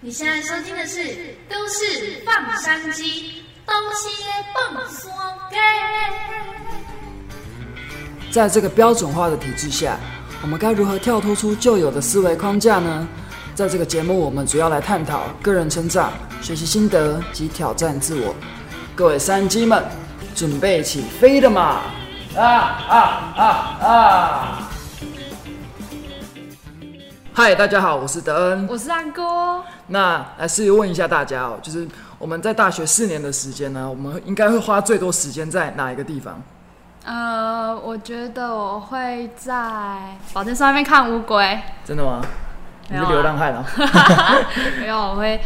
你现在收听的是《都市放山鸡》，东西蹦双给。在这个标准化的体制下，我们该如何跳脱出旧有的思维框架呢？在这个节目，我们主要来探讨个人成长、学习心得及挑战自我。各位山鸡们，准备起飞了吗？啊啊啊啊！嗨，大家好，我是德恩。我是安哥。那来试问一下大家哦，就是我们在大学四年的时间呢，我们应该会花最多时间在哪一个地方？呃，我觉得我会在保健室外面看乌龟。真的吗？你是流浪汉啊？没有，我会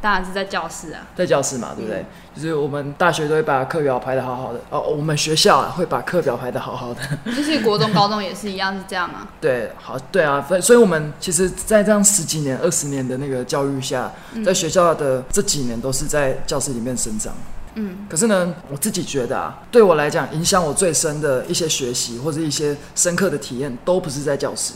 当然是在教室啊。在教室嘛，对不对？就是我们大学都会把课表排的好好的哦，我们学校啊会把课表排的好好的。就是国中、高中也是一样，是这样啊。对，好，对啊，所以所以我们其实，在这样十几年、二十年的那个教育下，在学校的这几年都是在教室里面生长。嗯，可是呢，我自己觉得啊，对我来讲，影响我最深的一些学习或者一些深刻的体验，都不是在教室。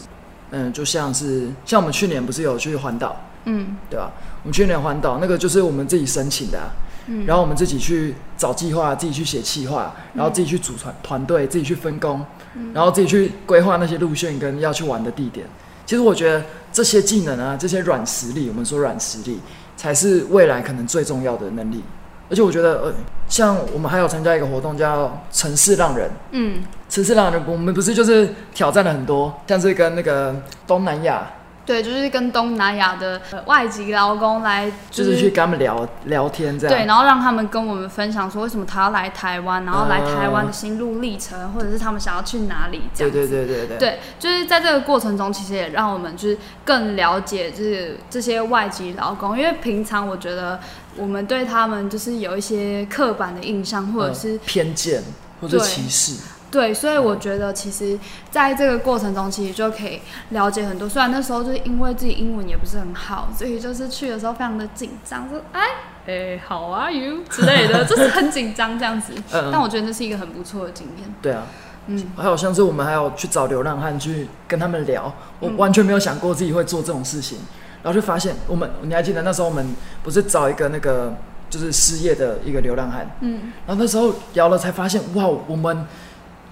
嗯，就像是像我们去年不是有去环岛，嗯对吧？我们去年环岛那个就是我们自己申请的、啊，嗯。然后我们自己去找计划，自己去写计划，然后自己去组团团队，自己去分工，然后自己去规划那些路线跟要去玩的地点。其实我觉得这些技能啊，这些软实力，我们说软实力，才是未来可能最重要的能力。而且我觉得，呃，像我们还有参加一个活动叫“城市浪人”，嗯，城市浪人，我们不是就是挑战了很多，像是跟那个东南亚，对，就是跟东南亚的呃外籍劳工来，就是去跟他们聊聊天这样。对，然后让他们跟我们分享说为什么他要来台湾，然后来台湾的嗯心路历程，或者是他们想要去哪里这对样子。对对对对。对，就是在这个过程中，其实也让我们就是更了解，就是这些外籍劳工，因为平常我觉得我们对他们就是有一些刻板的印象，或者呃是、偏见或者歧视。对，所以我觉得其实在这个过程中，其实就可以了解很多。虽然那时候就是因为自己英文也不是很好，所以就是去的时候非常的紧张，说哎哎，How are you 之类的，就是很紧张这样子。嗯但我觉得那是一个很不错的经验。对啊，嗯，还有像是我们还有去找流浪汉去跟他们聊，我嗯完全没有想过自己会做这种事情，然后就发现我们，你还记得那时候我们不是找一个那个就是失业的一个流浪汉，嗯，然后那时候聊了才发现，哇，我们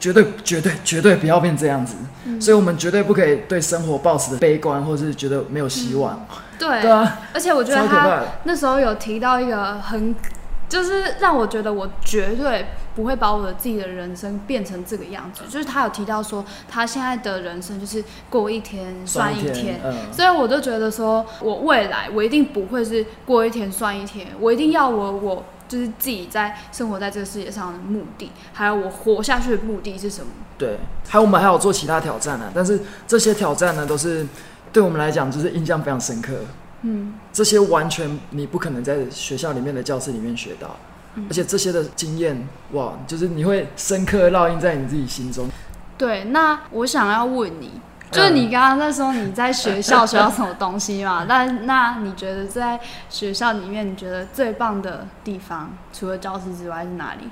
绝对绝对绝对不要变这样子，嗯所以我们绝对不可以对生活抱持悲观或是觉得没有希望。对，对啊，而且我觉得他。那时候有提到一个很，就是让我觉得我绝对不会把我的自己的人生变成这个样子。就是他有提到说，他现在的人生就是过一天算一天。嗯，所以我就觉得说，我未来我一定不会是过一天算一天，我一定要我我就是自己在生活在这个世界上的目的，还有我活下去的目的是什么？对，还有我们还有做其他挑战呢、但是这些挑战呢，都是对我们来讲就是印象非常深刻。嗯，这些完全你不可能在学校里面的教室里面学到，嗯而且这些的经验，哇，就是你会深刻烙印在你自己心中。对。那我想要问你，就是你刚刚在说你在学校学到什么东西嘛？那那你觉得在学校里面，你觉得最棒的地方，除了教室之外是哪里？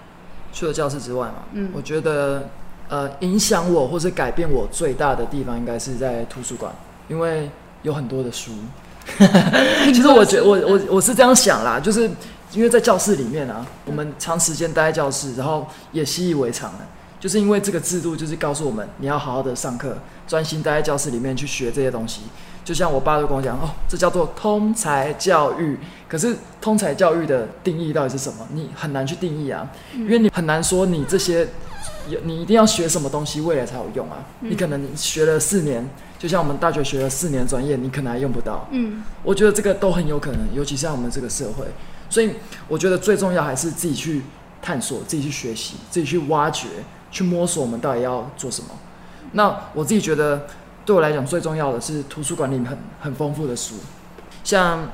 除了教室之外嘛，嗯我觉得呃，影响我或是改变我最大的地方，应该是在图书馆，因为有很多的书。其实我觉得我我我是这样想啦，就是因为在教室里面啊，我们长时间待在教室，然后也习以为常了。就是因为这个制度，就是告诉我们你要好好的上课，专心待在教室里面去学这些东西。就像我爸就跟我讲，哦，这叫做通才教育。可是通才教育的定义到底是什么？你很难去定义啊，因为你很难说你这些有你一定要学什么东西未来才有用啊。你可能学了四年，就像我们大学学了四年专业，你可能还用不到。嗯我觉得这个都很有可能，尤其是在我们这个社会。所以我觉得最重要还是自己去探索、自己去学习、自己去挖掘、去摸索我们到底要做什么。那我自己觉得对我来讲最重要的是图书馆里很很丰富的书，像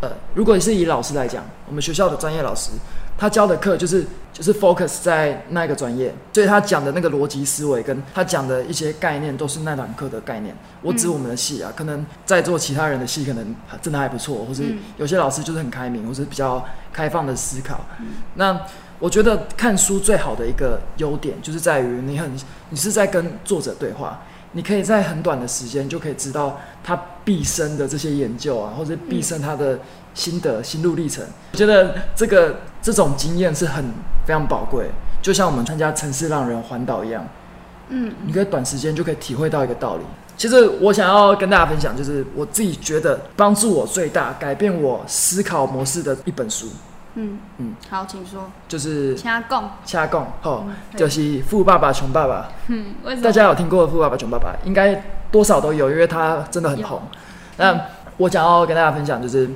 呃，如果是以老师来讲，我们学校的专业老师，他教的课就是就是 focus 在那一个专业，所以他讲的那个逻辑思维跟他讲的一些概念都是那堂课的概念。我指我们的系啊，可能在座其他人的系可能真的还不错，或是嗯有些老师就是很开明，或是比较开放的思考。那我觉得看书最好的一个优点就是在于你很你是在跟作者对话，你可以在很短的时间就可以知道他毕生的这些研究啊，或者毕生他的心得、心路历程。我觉得这个这种经验是很非常宝贵，就像我们参加城市让人环岛一样，嗯，你可以短时间就可以体会到一个道理。其实我想要跟大家分享，就是我自己觉得帮助我最大、改变我思考模式的一本书，嗯嗯，好，请说。就是掐供，掐供吼，嗯对就是《富爸爸穷爸爸》。嗯，为什么？大家有听过《富爸爸穷爸爸》？应该多少都有，因为它真的很红。那我想要跟大家分享，就是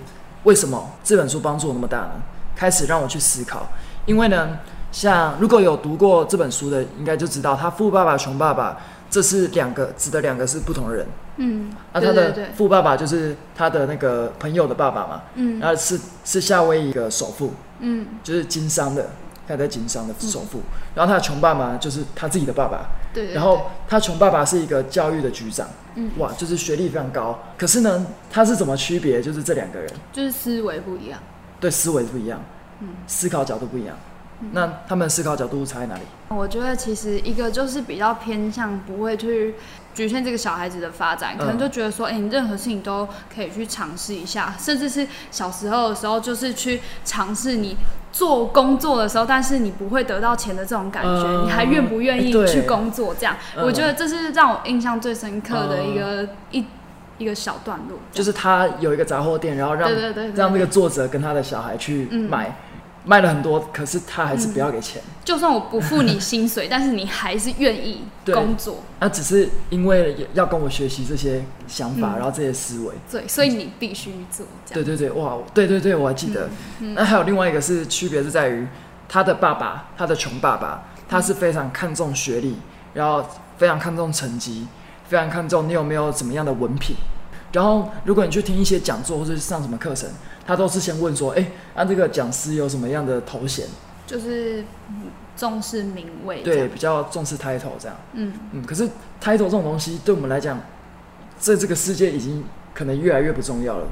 为什么这本书帮助我那么大呢？开始让我去思考，因为呢，像如果有读过这本书的，应该就知道，他富爸爸穷爸爸，这是两个指的两个是不同的人。嗯，啊，他的富爸爸就是他的那个朋友的爸爸嘛，嗯然后是是夏威夷的首富，嗯就是经商的，他在经商的首富。然后他的穷爸爸就是他自己的爸爸，对对，然后他穷爸爸是一个教育的局长，嗯哇，就是学历非常高。可是呢，他是怎么区别？就是这两个人就是思维不一样。对思维不一样，嗯思考角度不一样。那他们的思考角度差在哪里？我觉得其实一个就是比较偏向不会去局限这个小孩子的发展，可能嗯就觉得说，哎、你任何事情都可以去尝试一下，甚至是小时候的时候，就是去尝试你做工作的时候，但是你不会得到钱的这种感觉，嗯你还愿不愿意去工作？这样，嗯我觉得这是让我印象最深刻的一个、一一个小段落。就是他有一个杂货店，然后让让这个作者跟他的小孩去嗯买，卖了很多，可是他还是不要给钱。就算我不付你薪水，但是你还是愿意工作，那只是因为要跟我学习这些想法，嗯然后这些思维。对，所以你必须做。对对对，哇，对对对，我还记得。嗯那还有另外一个是区别是在于他的爸爸，他的穷爸爸，他是非常看重学历，然后非常看重成绩，非常看重你有没有怎么样的文凭。然后如果你去听一些讲座或者是上什么课程，他都是先问说，哎，按、这个讲师有什么样的头衔？就是嗯重视名位。对，比较重视 title 这样。嗯，嗯，可是 title 这种东西对我们来讲，在这个世界已经可能越来越不重要了，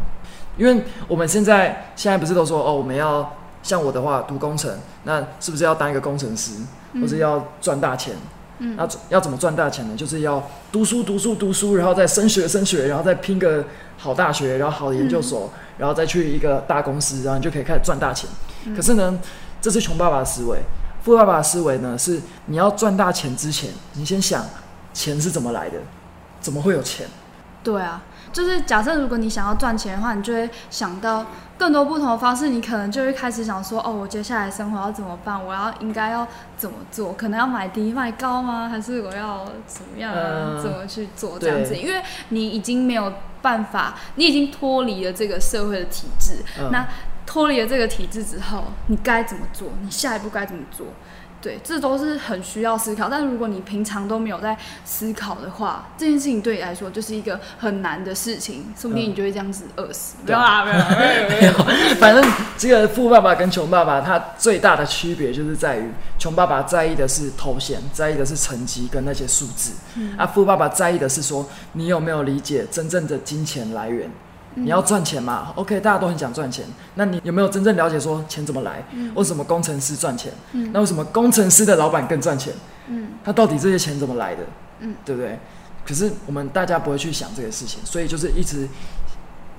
因为我们现在现在不是都说哦，我们要像我的话读工程，那是不是要当一个工程师，嗯或者要赚大钱？嗯那要怎么赚大钱呢？就是要读书读书读书，然后再升学升学，然后再拼个好大学，然后好的研究所，然后再去一个大公司，然后你就可以开始赚大钱。嗯可是呢，这是穷爸爸的思维，富爸爸的思维呢是你要赚大钱之前，你先想钱是怎么来的，怎么会有钱？对啊，就是假设如果你想要赚钱的话，你就会想到更多不同的方式，你可能就会开始想说，哦，我接下来生活要怎么办？我要应该要怎么做？可能要买低卖高吗？还是我要怎么样、怎么去做这样子？因为你已经没有办法，你已经脱离了这个社会的体制，嗯那脱离了这个体制之后，你该怎么做？你下一步该怎么做？对，这都是很需要思考。但如果你平常都没有在思考的话，这件事情对你来说就是一个很难的事情，说不定你就会这样子饿死。没对有啊，没有啦，没有没有。反正这个富爸爸跟穷爸爸，他最大的区别就是在于，穷爸爸在意的是头衔，在意的是成绩跟那些数字，啊，富爸爸在意的是说你有没有理解真正的金钱来源。你要赚钱嘛？OK，大家都很想赚钱。那你有没有真正了解说钱怎么来？为什么工程师赚钱？那为什么工程师的老板更赚钱？嗯他到底这些钱怎么来的？嗯，对不对？可是我们大家不会去想这个事情，所以就是一直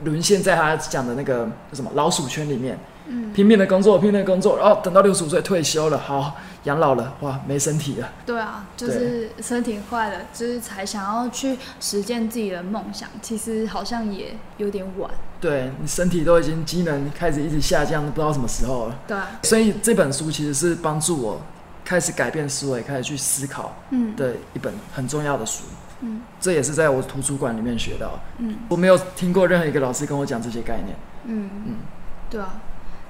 沦陷在他讲的那个什么老鼠圈里面，嗯，拼命的工作，拼命的工作，然后等到六十五岁退休了，好养老了，哇，没身体了。对啊，就是身体坏了，就是才想要去实践自己的梦想，其实好像也有点晚。对你身体都已经机能开始一直下降，不知道什么时候了。对啊，所以这本书其实是帮助我开始改变思维，开始去思考嗯，的一本很重要的书。嗯这也是在我图书馆里面学到的。嗯我没有听过任何一个老师跟我讲这些概念。嗯嗯，对啊。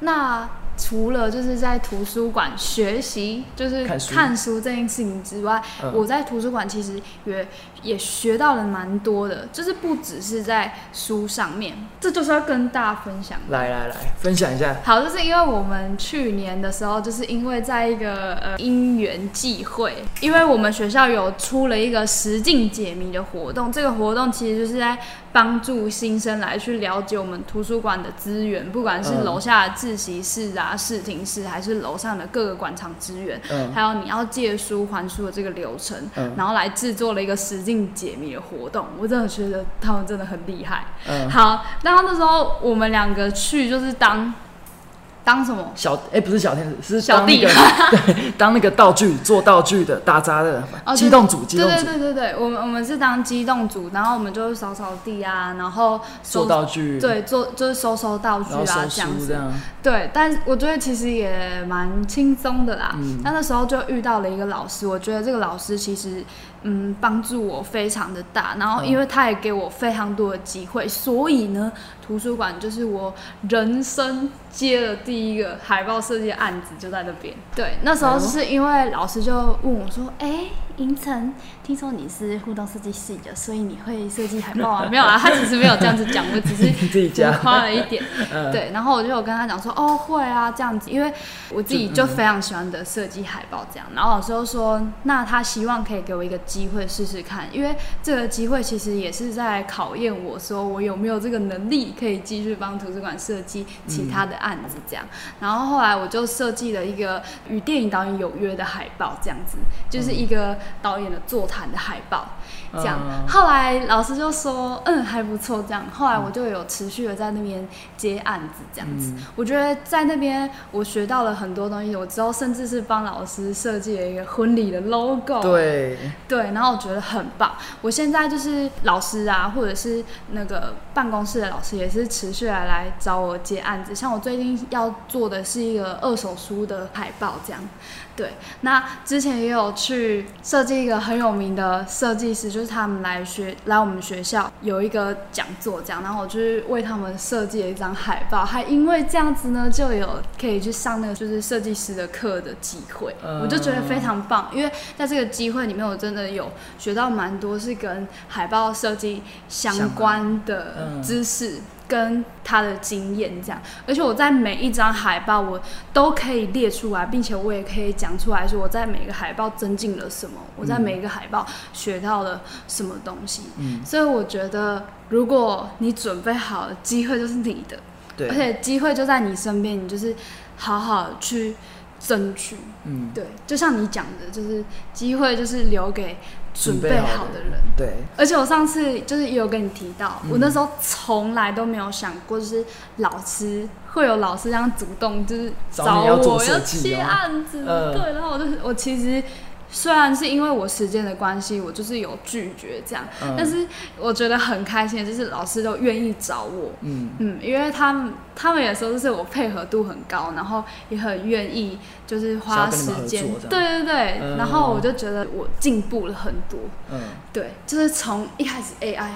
那除了就是在图书馆学习，就是看书。这件事情之外，嗯。我在图书馆其实也也学到了蛮多的，就是不只是在书上面，这就是要跟大家分享。来来来，分享一下。好，就是因为我们去年的时候，就是因为在一个呃因缘际会，因为我们学校有出了一个实境解谜的活动，这个活动其实就是在帮助新生来去了解我们图书馆的资源，不管是嗯楼下的自习室啊、视听室，还是楼上的各个馆藏资源，嗯还有你要借书还书的这个流程，嗯然后来制作了一个实境解谜的活动。我真的觉得他们真的很厉害。嗯，好，然后那时候我们两个去就是当当什么？小哎、不是小天使，是小弟那个 对，当那个道具做道具的打杂的哦机动组，机对对动组对对对，我们我们是当机动组，然后我们就扫扫地啊，然后做收道具，，对做就是收收道具啊这样子。对，但我觉得其实也蛮轻松的啦。嗯那那时候就遇到了一个老师，我觉得这个老师其实嗯帮助我非常的大，然后因为他也给我非常多的机会，所以呢，图书馆就是我人生接了第一个海报设计案子，就在那边。对，那时候是因为老师就问我说：“哎、银城，听说你是互动设计系的，所以你会设计海报啊？”没有啊，他其实没有这样子讲，我只是你 自己夸了一点。嗯对，然后我就有跟他讲说，哦，会啊，这样子，因为我自己就非常喜欢的设计海报这样。然后老师就说，那他希望可以给我一个机会试试看，因为这个机会其实也是在考验我说我有没有这个能力可以继续帮图书馆设计其他的案子这样。然后后来我就设计了一个与电影导演有约的海报，这样子，就是一个导演的座谈的海报。这样，嗯后来老师就说，嗯，还不错，这样。后来我就有持续的在那边接案子，这样子。嗯我觉得在那边我学到了很多东西，我之后甚至是帮老师设计了一个婚礼的 logo，对，对，然后我觉得很棒。我现在就是老师啊，或者是那个办公室的老师，也是持续来来找我接案子。像我最近要做的是一个二手书的海报，这样。对，那之前也有去设计一个很有名的设计师，就是他们来学来我们学校有一个讲座这样，然后我就是为他们设计了一张海报，还因为这样子呢，就有可以去上那个就是设计师的课的机会，我就觉得非常棒，因为在这个机会里面，我真的有学到蛮多是跟海报设计相关的嗯知识。跟他的经验这样，而且我在每一张海报我都可以列出来，并且我也可以讲出来说我在每个海报增进了什么，我在每一个海报学到了什么东西。嗯，所以我觉得，如果你准备好了，机会就是你的，对，而且机会就在你身边，你就是好好去争取。嗯，对，就像你讲的，就是机会就是留给准备好的人。对，而且我上次就是也有跟你提到，嗯我那时候从来都没有想过，就是老师会有老师这样主动就是找我要接哦案子，嗯对，然后我就我其实。虽然是因为我时间的关系，我就是有拒绝这样，嗯。但是我觉得很开心就是老师都愿意找我，嗯，嗯，因为他们他们也说就是我配合度很高，然后也很愿意就是花时间。对对对，嗯。然后我就觉得我进步了很多，嗯，对，就是从一开始 AI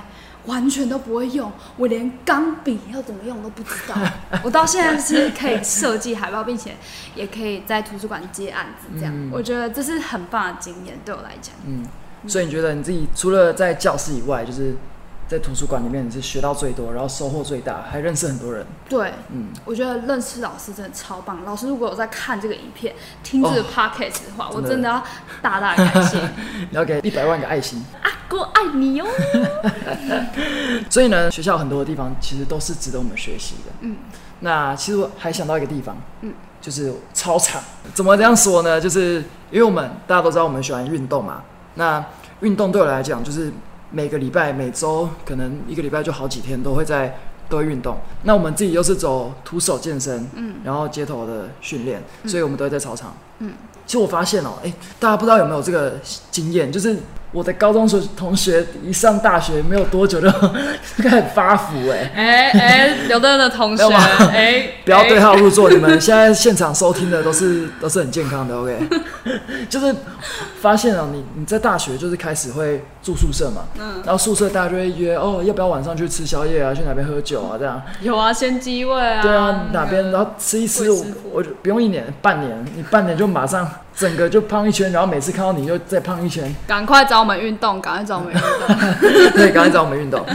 完全都不会用，我连钢笔要怎么用都不知道。我到现在是可以设计海报，并且也可以在图书馆接案子，这样、嗯我觉得这是很棒的经验，对我来讲。嗯，所以你觉得你自己除了在教室以外，就是在图书馆里面，你是学到最多，然后收获最大，还认识很多人，对，嗯，我觉得认识老师真的超棒。老师如果有在看这个影片、听这个哦 podcast 的话，我真的要大大地感谢你 要给一百万个爱心。阿哥爱你哦。所以呢，学校很多的地方其实都是值得我们学习的。嗯，那其实我还想到一个地方，嗯，就是操场。怎么这样说呢？就是因为我们大家都知道我们喜欢运动嘛。那运动对我来讲，就是每个礼拜、每周可能一个礼拜就好几天都会在都会运动。那我们自己又是走徒手健身，嗯，然后街头的训练，所以我们都会在操场。嗯，其实我发现哦、哎、大家不知道有没有这个经验，就是我的高中时同学一上大学没有多久就就 开始发福哎、哎哎，刘德的同学，哎，不要对号入座，你们现在现场收听的都是 都是很健康的，OK？就是发现哦、你你在大学就是开始会住宿舍嘛，嗯，然后宿舍大家就会约哦，要不要晚上去吃宵夜啊，去哪边喝酒啊，这样。有啊，先机位啊，对啊，哪边然后吃一吃，我不用一年，半年，你半年就马上 整个就胖一圈，然后每次看到你就再胖一圈，赶快找我们运动，赶快找我们运动。对，赶快找我们运动。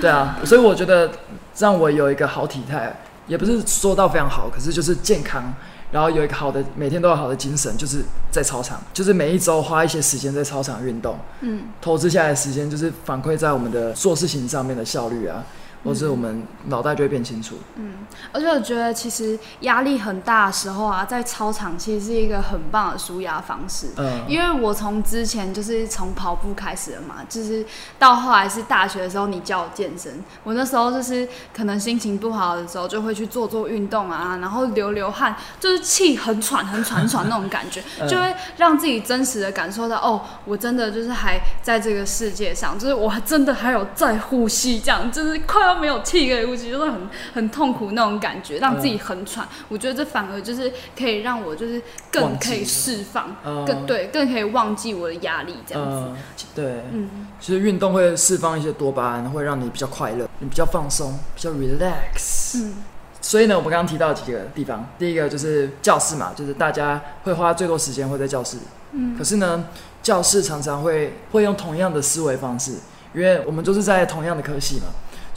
对啊，所以我觉得让我有一个好体态，也不是说到非常好，可是就是健康，然后有一个好的每天都有好的精神，就是在操场，就是每一周花一些时间在操场运动，嗯，投资下来的时间就是反馈在我们的做事情上面的效率啊，或是我们脑袋就会变清楚。嗯而且我觉得其实压力很大的时候啊，在操场其实是一个很棒的舒压方式。嗯，因为我从之前就是从跑步开始的嘛，就是到后来是大学的时候，你叫我健身，我那时候就是可能心情不好的时候，就会去做做运动啊，然后流流汗，就是气很喘、很喘、喘那种感觉，嗯就会让自己真实的感受到，哦，我真的就是还在这个世界上，就是我还真的还有在呼吸，这样就是快要没有气可以呼吸，就是很很痛苦那种感觉，让自己很喘。我觉得这反而就是可以让我就是更可以释放，嗯。更对，更可以忘记我的压力这样子。嗯，对，嗯，其实运动会释放一些多巴胺，会让你比较快乐，你比较放松，比较 relax。嗯。所以呢，我们刚刚提到几个地方，第一个就是教室嘛，就是大家会花最多时间会在教室。嗯。可是呢，教室常常会会用同样的思维方式，因为我们都是在同样的科系嘛，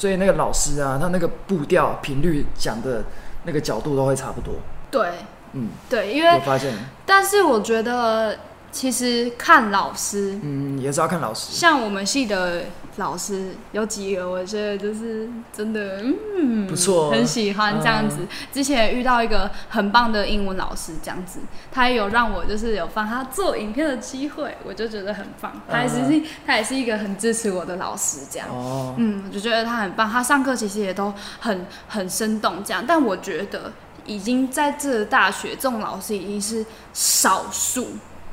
所以那个老师啊，他那个步调、频率讲的那个角度都会差不多。对嗯，对，因为我发现？但是我觉得其实看老师，嗯，也是要看老师。像我们系的老师有几个，我觉得就是真的，嗯，不错。很喜欢这样子。之前也遇到一个很棒的英文老师，这样子，他也有让我就是有帮他做影片的机会，我就觉得很棒。他也是、他也是一个很支持我的老师，这样。哦，嗯，我就觉得他很棒，他上课其实也都很很生动这样，但我觉得已经在这个大学，这种老师已经是少数，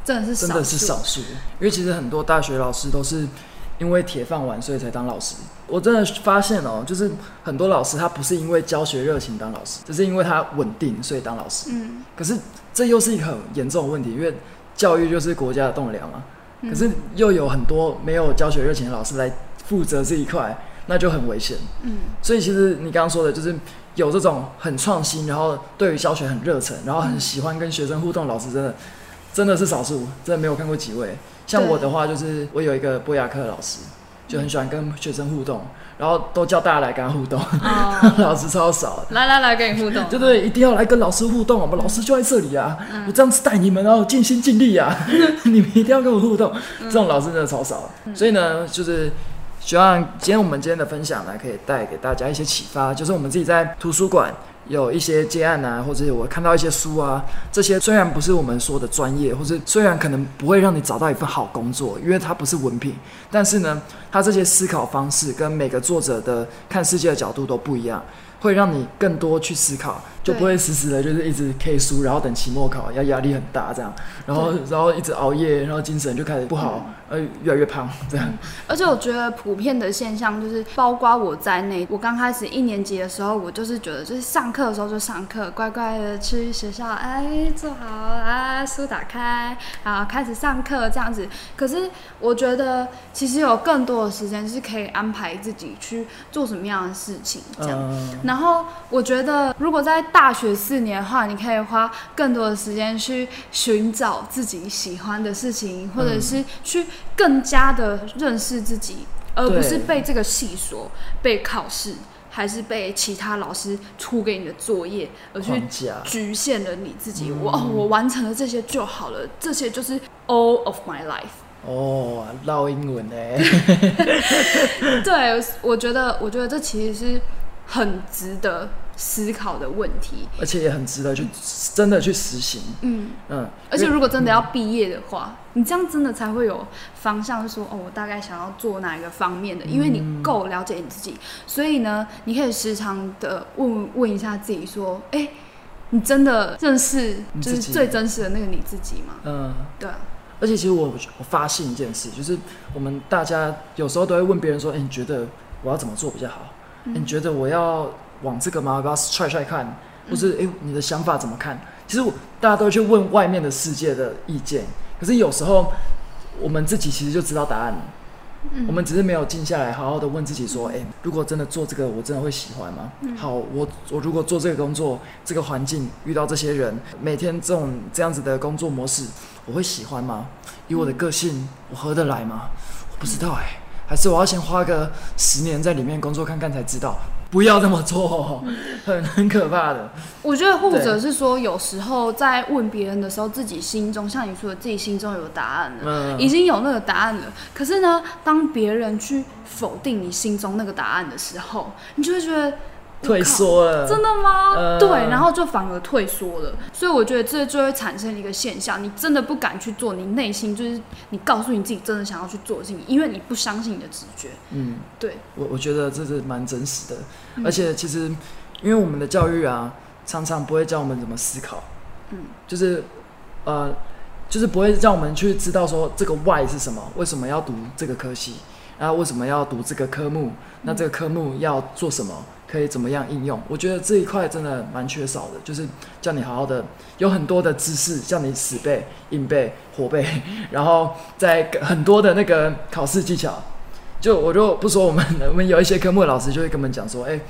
真的是少数，真的是少数，因为其实很多大学老师都是因为铁饭碗所以才当老师。我真的发现哦，就是很多老师他不是因为教学热情当老师，只是因为他稳定所以当老师。嗯可是这又是一个很严重的问题，因为教育就是国家的栋梁嘛。嗯可是又有很多没有教学热情的老师来负责这一块，那就很危险。嗯所以其实你刚刚说的，就是有这种很创新，然后对于教学很热忱，然后很喜欢跟学生互动老师，真的真的是少数，真的没有看过几位。像我的话，就是我有一个博雅克老师，就很喜欢跟学生互动，然后都叫大家来跟他互动，哦，老师超少的。来来来，跟你互动，对对，一定要来跟老师互动，我们老师就在这里啊！我这样子带你们，然后尽心尽力啊！你们一定要跟我互动，这种老师真的超少。所以呢，就是希望今天我们今天的分享呢，可以带给大家一些启发，就是我们自己在图书馆有一些接案啊，或者我看到一些书啊，这些虽然不是我们说的专业，或者虽然可能不会让你找到一份好工作，因为它不是文凭，但是呢，它这些思考方式跟每个作者的看世界的角度都不一样。会让你更多去思考，就不会死死的，就是一直 K 书，然后等期末考，要压力很大这样，然后然后一直熬夜，然后精神就开始不好，呃，越来越胖这样。而且我觉得普遍的现象就是，包括我在内，我刚开始一年级的时候，我就是觉得，就是上课的时候就上课，乖乖的去学校，哎，坐好，啊，书打开，然后开始上课这样子。可是我觉得，其实有更多的时间是可以安排自己去做什么样的事情，这样。嗯，然后我觉得，如果在大学四年的话，你可以花更多的时间去寻找自己喜欢的事情，或者是去更加的认识自己，而不是被这个系所、被考试，还是被其他老师出给你的作业而去，局限了你自己。嗯我哦，我完成了这些就好了，这些就是 all of my life。哦，唠英文呢，对，我觉得，我觉得这其实是很值得思考的问题。而且也很值得去真的去实行。嗯。嗯，而且如果真的要毕业的话，你这样真的才会有方向，说哦，我大概想要做哪一个方面的，因为你够了解你自己，所以呢，你可以时常的问问一下自己，说，哎、你真的认识就是最真实的那个你自己吗？嗯。对啊，而且其实我我发现一件事，就是我们大家有时候都会问别人说：“哎、你觉得我要怎么做比较好？嗯你觉得我要往这个吗？要不要踹踹看？或是哎、你的想法怎么看？”其实我大家都会去问外面的世界的意见，可是有时候我们自己其实就知道答案了。嗯我们只是没有静下来，好好的问自己说：“哎、如果真的做这个，我真的会喜欢吗？嗯好，我我如果做这个工作，这个环境遇到这些人，每天这种这样子的工作模式，我会喜欢吗？以我的个性，我合得来吗？我不知道哎、还是我要先花个十年在里面工作看看才知道。不要这么做，很很可怕的。我觉得或者是说，有时候在问别人的时候，自己心中像你说的，自己心中有答案了。嗯已经有那个答案了，可是呢，当别人去否定你心中那个答案的时候，你就会觉得退缩了，真的吗？呃对，然后就反而退缩了。所以我觉得这就会产生一个现象，你真的不敢去做，你内心就是你告诉你自己真的想要去做的事情，因为你不相信你的直觉。嗯，对，我我觉得这是蛮真实的，嗯而且其实因为我们的教育啊，常常不会教我们怎么思考，嗯，就是呃，就是不会让我们去知道说这个 why 是什么，为什么要读这个科系，然后为什么要读这个科目，那这个科目要做什么，可以怎么样应用？我觉得这一块真的蛮缺少的，就是叫你好好的，有很多的知识叫你死背、硬背、活背，然后在很多的那个考试技巧。就我就不说我们，我们有一些科目的老师就会跟我们讲说，哎、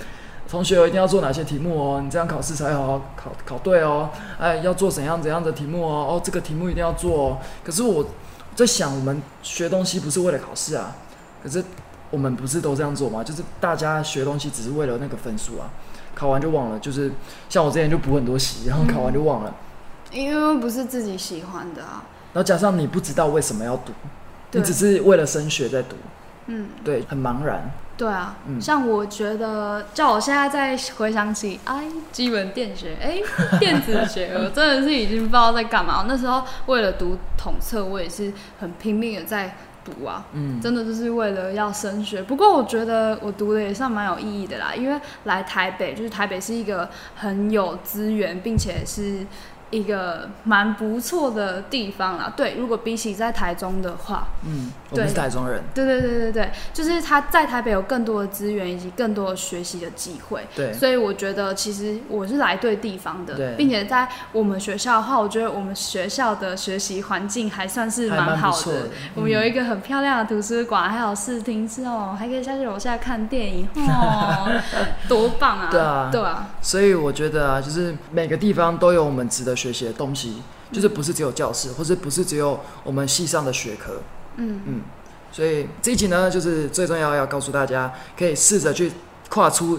同学一定要做哪些题目哦，你这样考试才好好考考对哦。哎，要做怎样怎样的题目哦，哦，这个题目一定要做哦。可是我在想，我们学东西不是为了考试啊，可是我们不是都这样做吗？就是大家学东西只是为了那个分数啊，考完就忘了。就是像我之前就补很多习，然后考完就忘了，因为不是自己喜欢的啊。然后加上你不知道为什么要读，你只是为了升学在读，嗯，对，很茫然。对啊，嗯像我觉得，叫我现在再回想起，哎，基本电学，哎，电子学，我真的是已经不知道在干嘛。那时候为了读统测，我也是很拼命的在读啊，嗯，真的就是为了要升学。不过我觉得我读的也算蛮有意义的啦，因为来台北，就是台北是一个很有资源，并且是一个蛮不错的地方啦。对，如果比起在台中的话，嗯，我们是对台中人，对对对对对，就是他在台北有更多的资源以及更多的学习的机会，对，所以我觉得其实我是来对地方对。的，并且在我们学校的话，我觉得我们学校的学习环境还算是蛮好的。我们有一个很漂亮的图书馆，还有视听室哦，还可以下去楼下看电影哦，多棒啊！对啊。对啊，所以我觉得啊，就是每个地方都有我们值得学习的东西，就是不是只有教室，或者不是只有我们系上的学科。嗯嗯，所以这一集呢，就是最重要要告诉大家，可以试着去跨出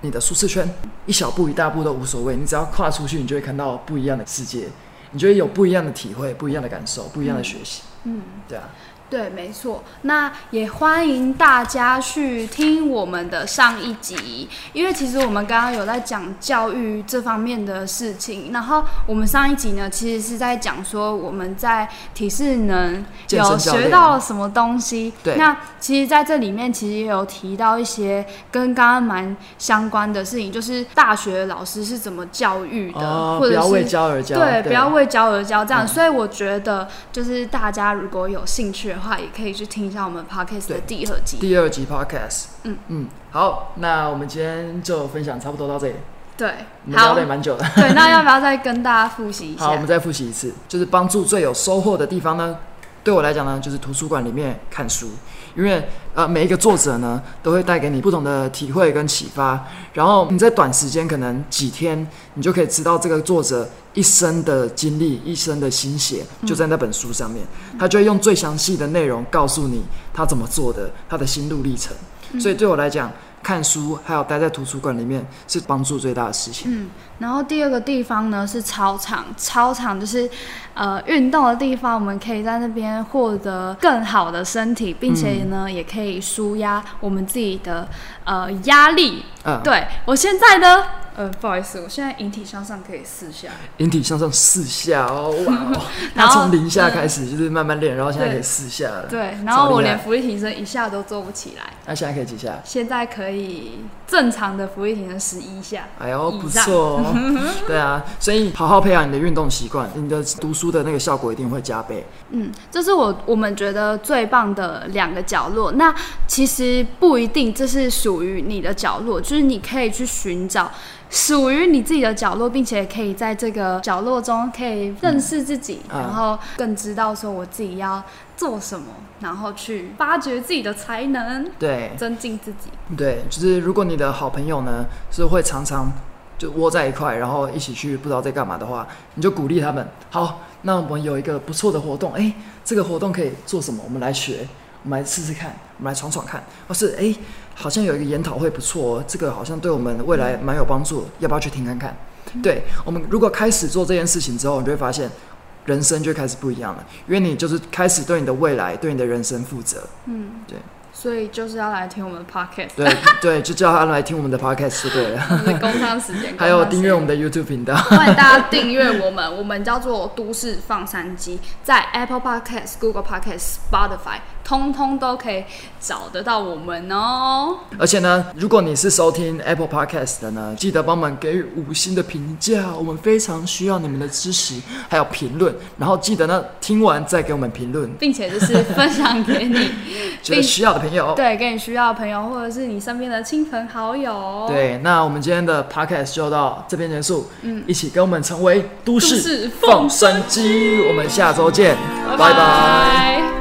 你的舒适圈，一小步一大步都无所谓，你只要跨出去，你就会看到不一样的世界，你就会有不一样的体会、不一样的感受、不一样的学习。嗯。对啊，对，没错。那也欢迎大家去听我们的上一集，因为其实我们刚刚有在讲教育这方面的事情。然后我们上一集呢，其实是在讲说我们在体适能有学到了什么东西。对那其实在这里面其实也有提到一些跟刚刚蛮相关的事情，就是大学老师是怎么教育的，哦，或者不要为是教而教，对，不要为教而教这样。嗯所以我觉得，就是大家如果有兴趣的话，也可以去听一下我们 podcast 的第二集。第二集 podcast。嗯嗯，好，那我们今天就分享差不多到这里，对，我们聊好的也，蛮久的。对，那要不要再跟大家复习一下？好，我们再复习一次，就是帮助最有收获的地方呢，对我来讲呢，就是图书馆里面看书，因为呃每一个作者呢都会带给你不同的体会跟启发，然后你在短时间可能几天，你就可以知道这个作者一生的经历、一生的心血，就在那本书上面，他就会用最详细的内容告诉你他怎么做的，他的心路历程。所以对我来讲，看书还有待在图书馆里面是帮助最大的事情。嗯，然后第二个地方呢是操场，操场就是呃运动的地方，我们可以在那边获得更好的身体，并且呢、也可以舒压我们自己的呃压力。嗯，对我现在呢，呃不好意思，我现在引体向上可以四下。引体向上四下哦，哇哦！他从零下开始就是慢慢练，然后现在可以四下了。，对，然后我连浮力挺身一下都做不起来。那现在可以几下？现在可以正常的浮力挺身十一下。哎呦，不错哦。对啊，所以好好培养你的运动习惯，你的读书的那个效果一定会加倍。嗯，这是我我们觉得最棒的两个角落。那其实不一定这是属于你的角落，就是你可以去寻找属于你自己的角落，并且可以在这个角落中可以认识自己，嗯然后更知道说我自己要做什么，然后去发掘自己的才能，对增进自己。对，就是如果你的好朋友呢是会常常就窝在一块，然后一起去不知道在干嘛的话，你就鼓励他们。好，那我们有一个不错的活动，哎，这个活动可以做什么？我们来学。我们来试试看，我们来闯闯看，或是哎、好像有一个研讨会不错哦，这个好像对我们未来蛮有帮助，要不要去听看看？对我们如果开始做这件事情之后，你就会发现人生就开始不一样了，因为你就是开始对你的未来、对你的人生负责。嗯，对。所以就是要来听我们的 podcast，对 对，就叫他来听我们的 podcast 就对了，我们的 工商时间，还有订阅我们的 YouTube 频道。欢迎大家订阅我们，我们叫做都市放山鸡，在 Apple Podcast、Google Podcast、Spotify，通通都可以找得到我们哦。而且呢，如果你是收听 Apple Podcast 的呢，记得帮忙给予五星的评价，我们非常需要你们的支持，还有评论。然后记得呢，听完再给我们评论，并且就是分享给你，觉得需要的朋友。对，给你需要的朋友，或者是你身边的亲朋好友。，对，那我们今天的 podcast 就到这边结束。嗯，一起跟我们成为都都市市放生机，我们下周见，拜拜拜拜